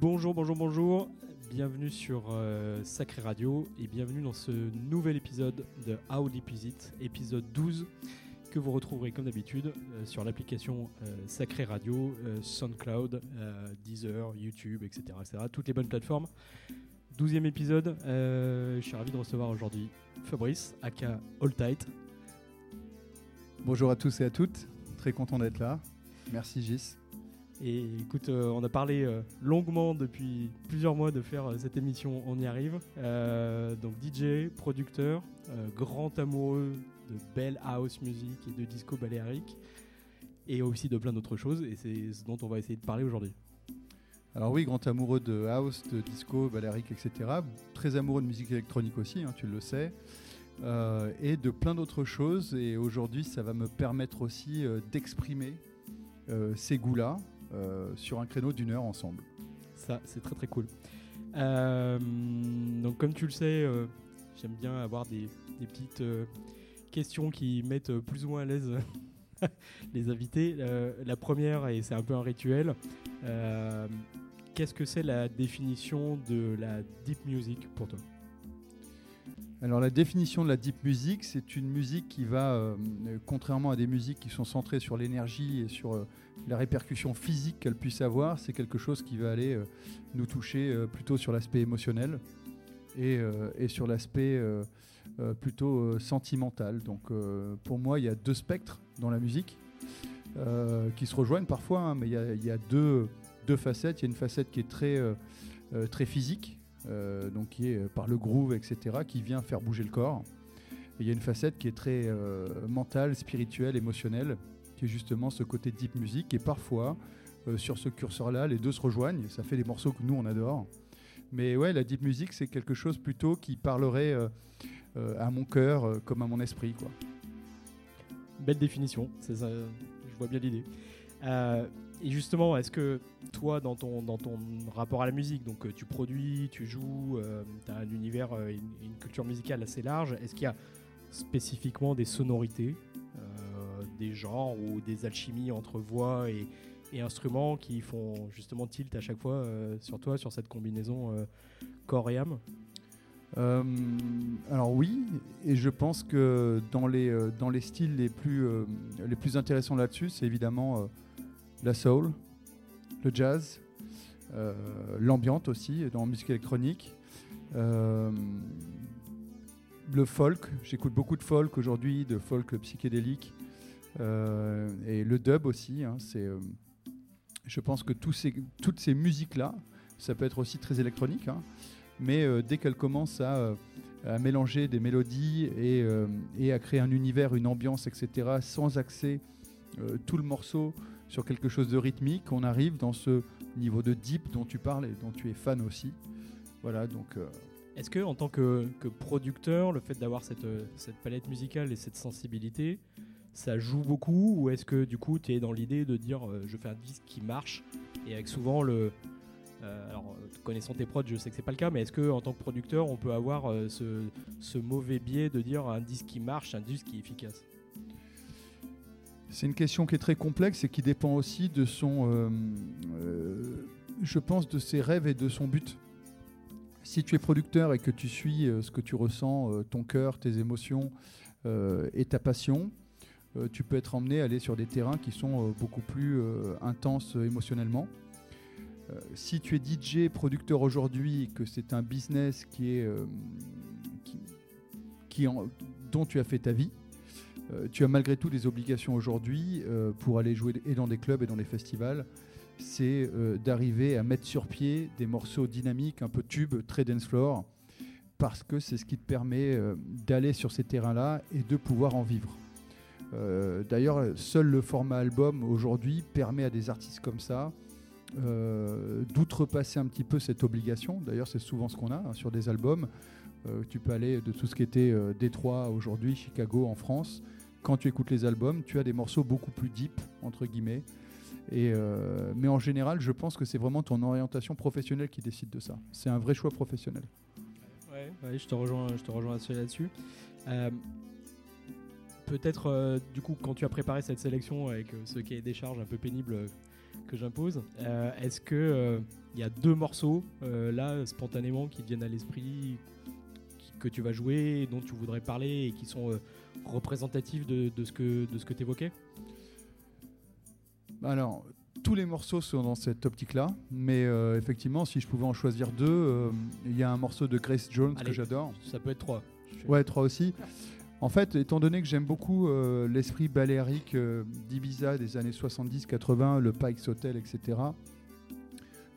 Bonjour, bonjour, bonjour. Bienvenue sur euh, Sacré Radio et bienvenue dans ce nouvel épisode de How Deep Is épisode 12, que vous retrouverez comme d'habitude euh, sur l'application euh, Sacré Radio, SoundCloud, Deezer, YouTube, etc., etc. Toutes les bonnes plateformes. Douzième épisode. je suis ravi de recevoir aujourd'hui Fabrice, aka All Tight. Bonjour à tous et à toutes. Très content d'être là. Merci Gis. Et écoute, euh, on a parlé euh, longuement depuis plusieurs mois de faire euh, cette émission On y arrive. donc DJ, producteur, grand amoureux de belle house music et de disco baléarique, et aussi de plein d'autres choses. Et c'est ce dont on va essayer de parler aujourd'hui. Alors oui, grand amoureux de house, de disco, baléarique, etc. Très amoureux de musique électronique aussi, hein, tu le sais. et de plein d'autres choses. Et aujourd'hui, ça va me permettre aussi d'exprimer ces goûts-là sur un créneau d'une heure ensemble. Ça, c'est très très cool. Euh, donc comme tu le sais, euh, j'aime bien avoir des, petites questions qui mettent plus ou moins à l'aise les invités. la première, et c'est un peu un rituel, qu'est-ce que c'est la définition de la deep music pour toi? Alors la définition de la deep music, c'est une musique qui va, euh, contrairement à des musiques qui sont centrées sur l'énergie et sur euh, la répercussion physique qu'elle puisse avoir, c'est quelque chose qui va aller euh, nous toucher plutôt sur l'aspect émotionnel et, et sur l'aspect plutôt sentimental. Donc pour moi, il y a deux spectres dans la musique qui se rejoignent parfois, hein, mais il y a, il y a deux, deux, facettes. Il y a une facette qui est très, très physique donc qui est euh, par le groove, etc., qui vient faire bouger le corps. il y a une facette qui est très euh, mentale, spirituelle, émotionnelle, qui est justement ce côté deep music. Et parfois, sur ce curseur-là, les deux se rejoignent. Ça fait des morceaux que nous, on adore. Mais ouais, la deep music, c'est quelque chose plutôt qui parlerait à mon cœur comme à mon esprit. Quoi. Belle définition, je vois bien l'idée. Et justement, est-ce que toi, dans ton, rapport à la musique, donc euh, tu produis, tu joues, euh, tu as un univers, euh, une, culture musicale assez large, est-ce qu'il y a spécifiquement des sonorités, des genres ou des alchimies entre voix et, instruments qui font justement tilt à chaque fois sur toi, sur cette combinaison corps et âme? Alors oui, et je pense que dans les, dans les styles les plus, les plus intéressants là-dessus, c'est évidemment la soul, le jazz, euh, l'ambiante aussi dans la musique électronique. Euh, le folk, j'écoute beaucoup de folk aujourd'hui, de folk psychédélique. Euh, et le dub aussi. Hein, c'est, je pense que toutes ces musiques-là, ça peut être aussi très électronique, hein, mais dès qu'elles commencent à, mélanger des mélodies et, et, à créer un univers, une ambiance, etc., sans axer tout le morceau sur quelque chose de rythmique, on arrive dans ce niveau de deep dont tu parles et dont tu es fan aussi. Voilà, donc. Euh, Est-ce que en tant que, producteur, le fait d'avoir cette, cette, palette musicale et cette sensibilité, ça joue beaucoup ou est-ce que du coup tu es dans l'idée de dire euh, je fais un disque qui marche et avec souvent le euh, alors connaissant tes prods je sais que c'est pas le cas mais est-ce que en tant que producteur on peut avoir ce, ce mauvais biais de dire un disque qui marche un disque qui est efficace? C'est une question qui est très complexe et qui dépend aussi de son, euh, euh, je pense, de ses rêves et de son but. Si tu es producteur et que tu suis euh, ce que tu ressens, ton cœur, tes émotions et ta passion, tu peux être emmené à aller sur des terrains qui sont beaucoup plus intenses émotionnellement. si tu es DJ, producteur aujourd'hui, que c'est un business qui est, qui, dont tu as fait ta vie, euh, tu as malgré tout des obligations aujourd'hui euh, pour aller jouer et dans des clubs et dans les festivals. C'est euh, d'arriver à mettre sur pied des morceaux dynamiques, un peu tubes, très dance floor, parce que c'est ce qui te permet d'aller sur ces terrains-là et de pouvoir en vivre. D'ailleurs, seul le format album aujourd'hui permet à des artistes comme ça d'outrepasser un petit peu cette obligation. D'ailleurs, c'est souvent ce qu'on a hein, sur des albums. tu peux aller de tout ce qui était Détroit aujourd'hui, Chicago en France, quand tu écoutes les albums, tu as des morceaux beaucoup plus deep, entre guillemets. Et euh, mais en général, je pense que c'est vraiment ton orientation professionnelle qui décide de ça. C'est un vrai choix professionnel. Ouais, je te rejoins, je te rejoins là-dessus. Euh, peut-être, euh, du coup, quand tu as préparé cette sélection avec ce est des charges un peu pénibles que j'impose. Est-ce que il y a deux morceaux là spontanément qui te viennent à l'esprit que tu vas jouer, dont tu voudrais parler et qui sont représentatifs de, ce que de ce que tu évoquais Alors, tous les morceaux sont dans cette optique-là, mais effectivement, si je pouvais en choisir deux, il y a un morceau de Grace Jones que j'adore. Ça peut être trois. Ouais, trois aussi. En fait, étant donné que j'aime beaucoup euh, l'esprit baléarique euh, d'Ibiza des années 70-80, le Pike's Hotel, etc.,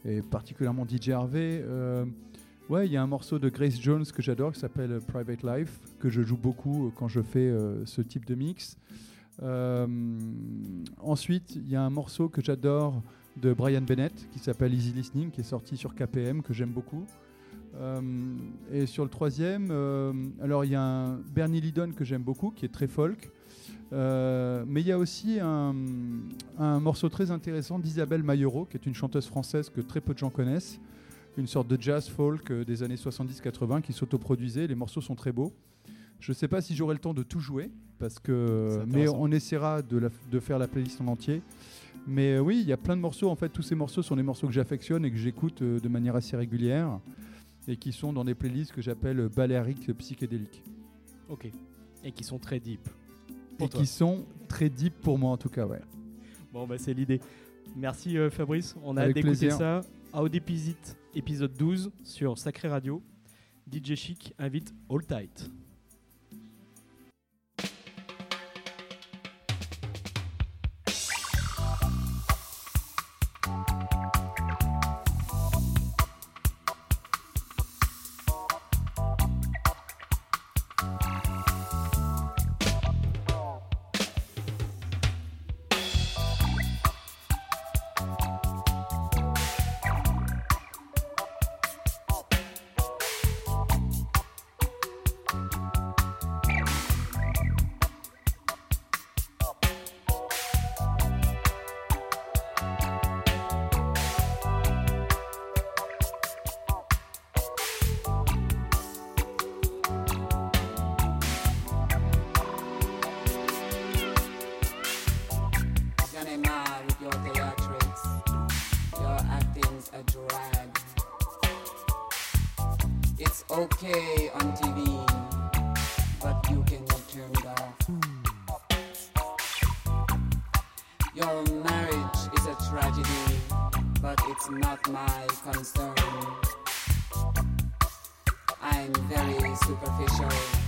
et particulièrement DJ Harvey, euh, ouais, il y a un morceau de Grace Jones que j'adore qui s'appelle Private Life, que je joue beaucoup quand je fais ce type de mix. ensuite, il y a un morceau que j'adore de Brian Bennett qui s'appelle Easy Listening, qui est sorti sur KPM, que j'aime beaucoup. Euh, et sur le troisième, euh, alors il y a un Bernie Lidon que j'aime beaucoup, qui est très folk. Euh, mais il y a aussi un, morceau très intéressant d'Isabelle Mayero, qui est une chanteuse française que très peu de gens connaissent, une sorte de jazz folk des années 70-80 qui s'autoproduisait. Les morceaux sont très beaux. Je ne sais pas si j'aurai le temps de tout jouer, parce que, mais on essaiera de, de, faire la playlist en entier. Mais oui, il y a plein de morceaux. En fait, tous ces morceaux sont des morceaux que j'affectionne et que j'écoute de manière assez régulière et qui sont dans des playlists que j'appelle baléariques psychédéliques. Ok. Et qui sont très deep. et qui sont très deep pour moi en tout cas, ouais. Bon, bah c'est l'idée. Merci euh, Fabrice. On a d'écouter ça. Audipizit, épisode 12 sur Sacré Radio. DJ Chic invite All Tight. okay on TV, but you cannot turn it off. Your marriage is a tragedy, but it's not my concern. I'm very superficial.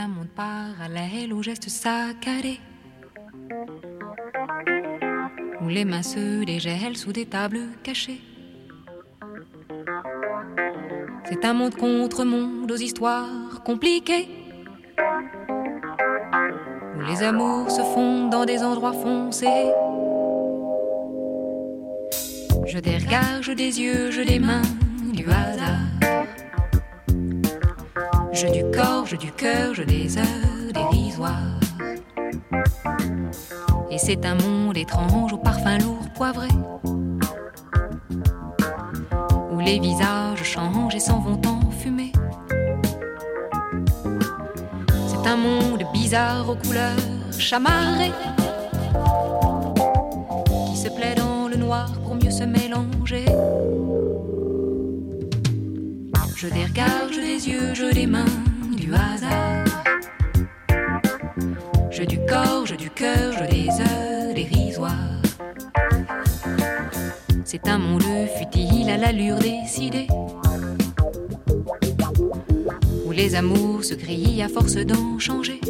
Un monde parallèle aux gestes saccadés. Où les mains se dégèlent sous des tables cachées. C'est un monde contre monde aux histoires compliquées. Où les amours se font dans des endroits foncés. Je des regards, je des yeux, je des mains, du hasard. Du cœur, je des heures dérisoires. Et c'est un monde étrange au parfum lourd poivré. Où les visages changent et s'en vont en fumée. C'est un monde bizarre aux couleurs chamarrées. Qui se plaît dans le noir pour mieux se mélanger. Je des regards, je des yeux, je des mains, l'allure décidée. Où les amours se grillent à force d'en changer.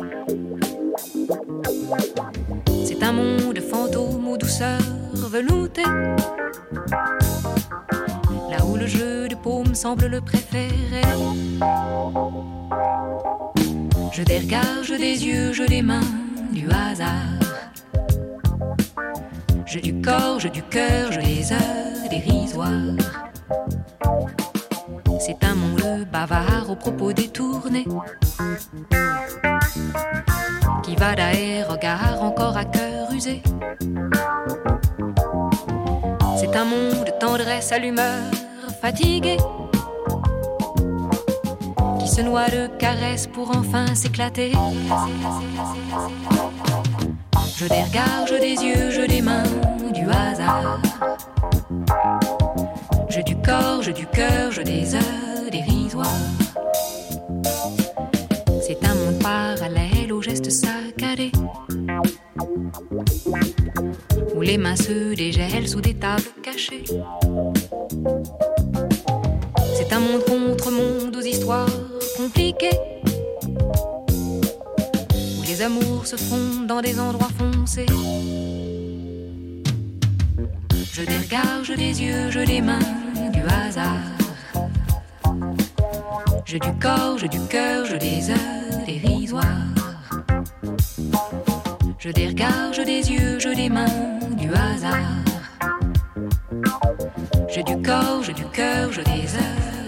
C'est un monde fantôme aux douceurs veloutées. Là où le jeu de paume semble le préférer. Je des regards, je des yeux, je des mains, du hasard. Du corps, je du cœur, je des heures dérisoires. C'est un monde bavard aux propos détournés. Qui va d'air, regard encore à cœur usé. C'est un monde de tendresse à l'humeur fatiguée. Qui se noie de caresses pour enfin s'éclater. Je des regards, je des yeux, je des mains, du hasard. Je du corps, je du cœur, je des heures dérisoires. C'est un monde parallèle aux gestes saccadés. Où les mains se dégèlent sous des tables cachées. C'est un monde contre monde aux histoires compliquées. Les amours se font dans des endroits foncés. Je des regards, je des yeux, je des mains, du hasard. Je du corps, je du cœur, je des heures dérisoires. Je des je des yeux, je des mains, du hasard. Je du corps, je du cœur, je des heures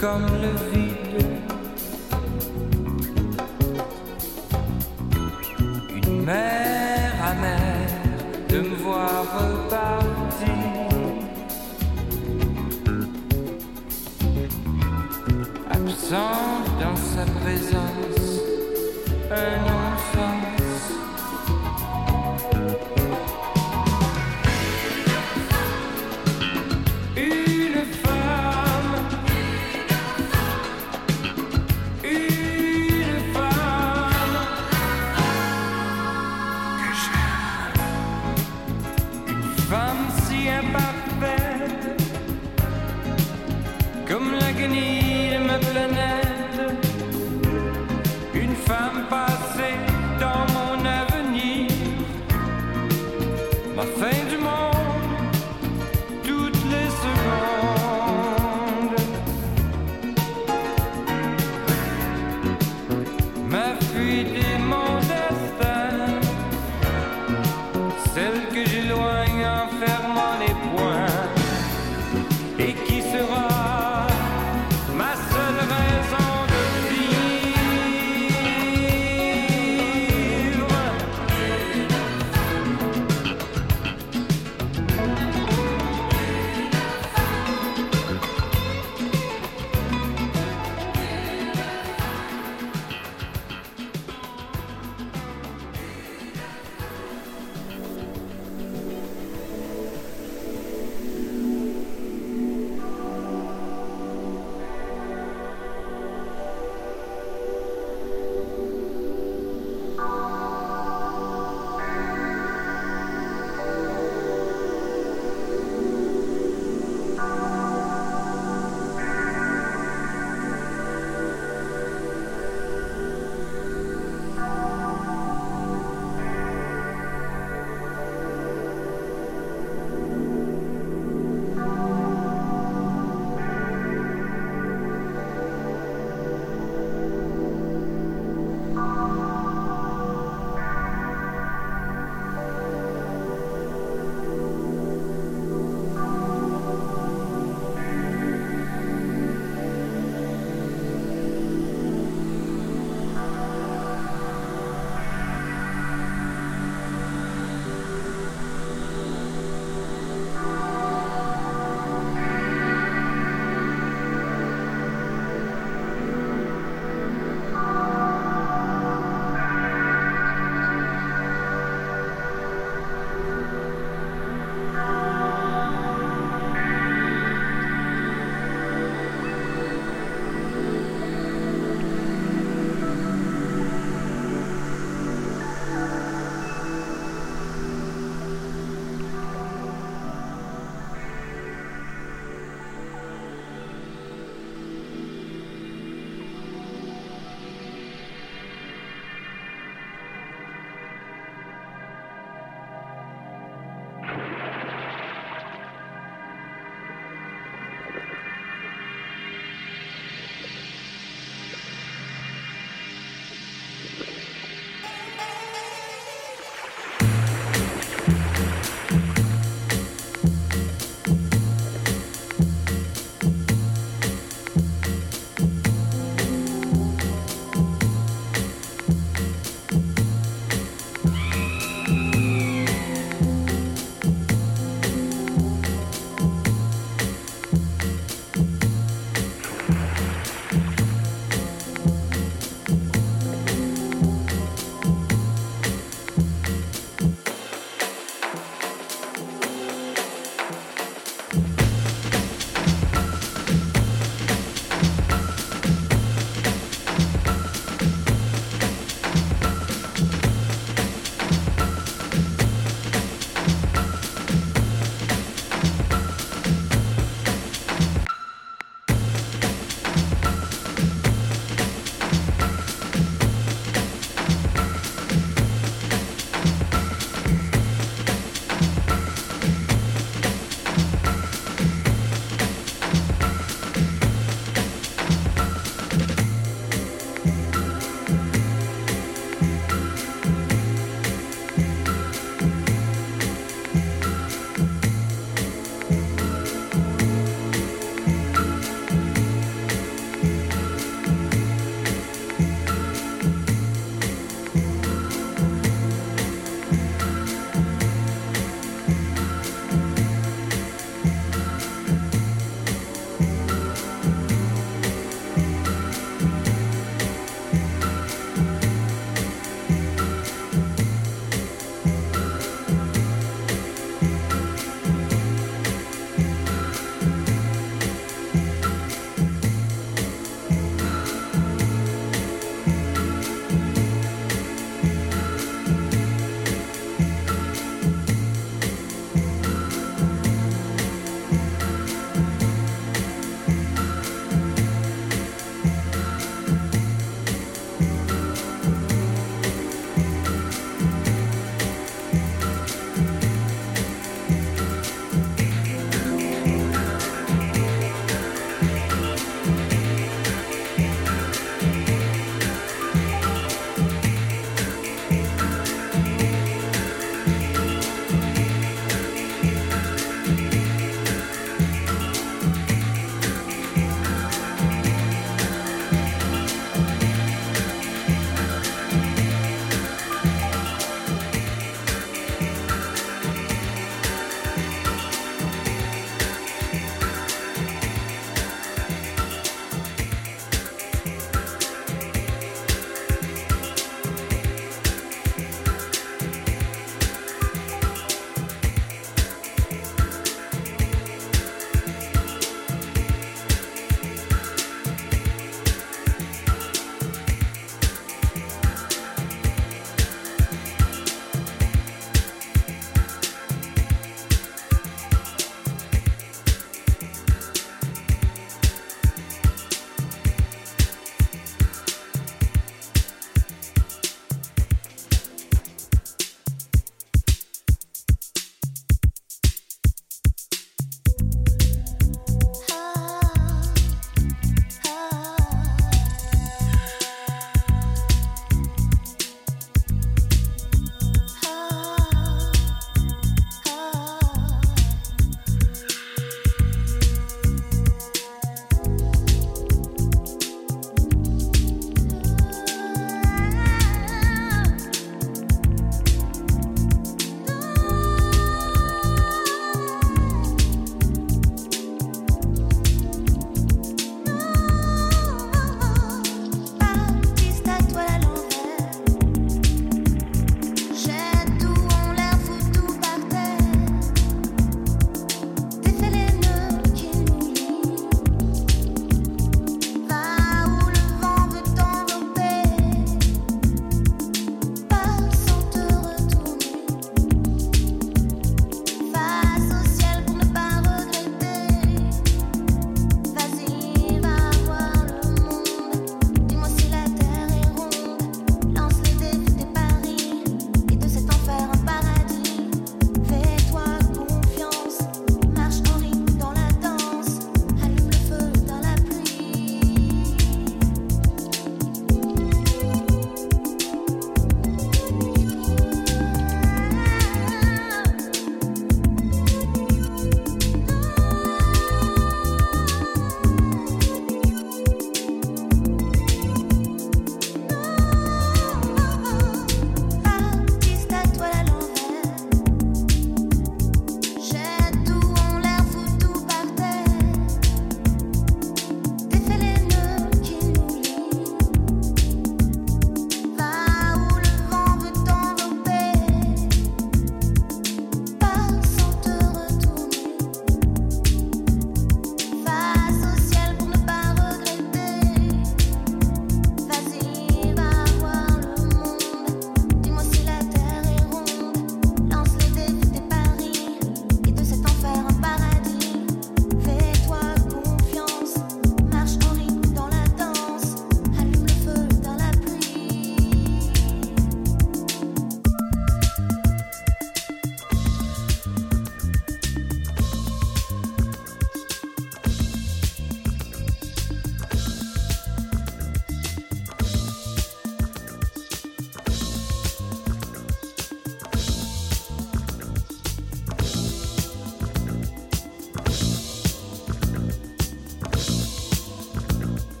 comme le vide. Une mer amère de me voir repartir. Absent.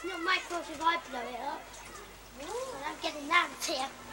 It's not my fault if I blow it up. I'm getting that here.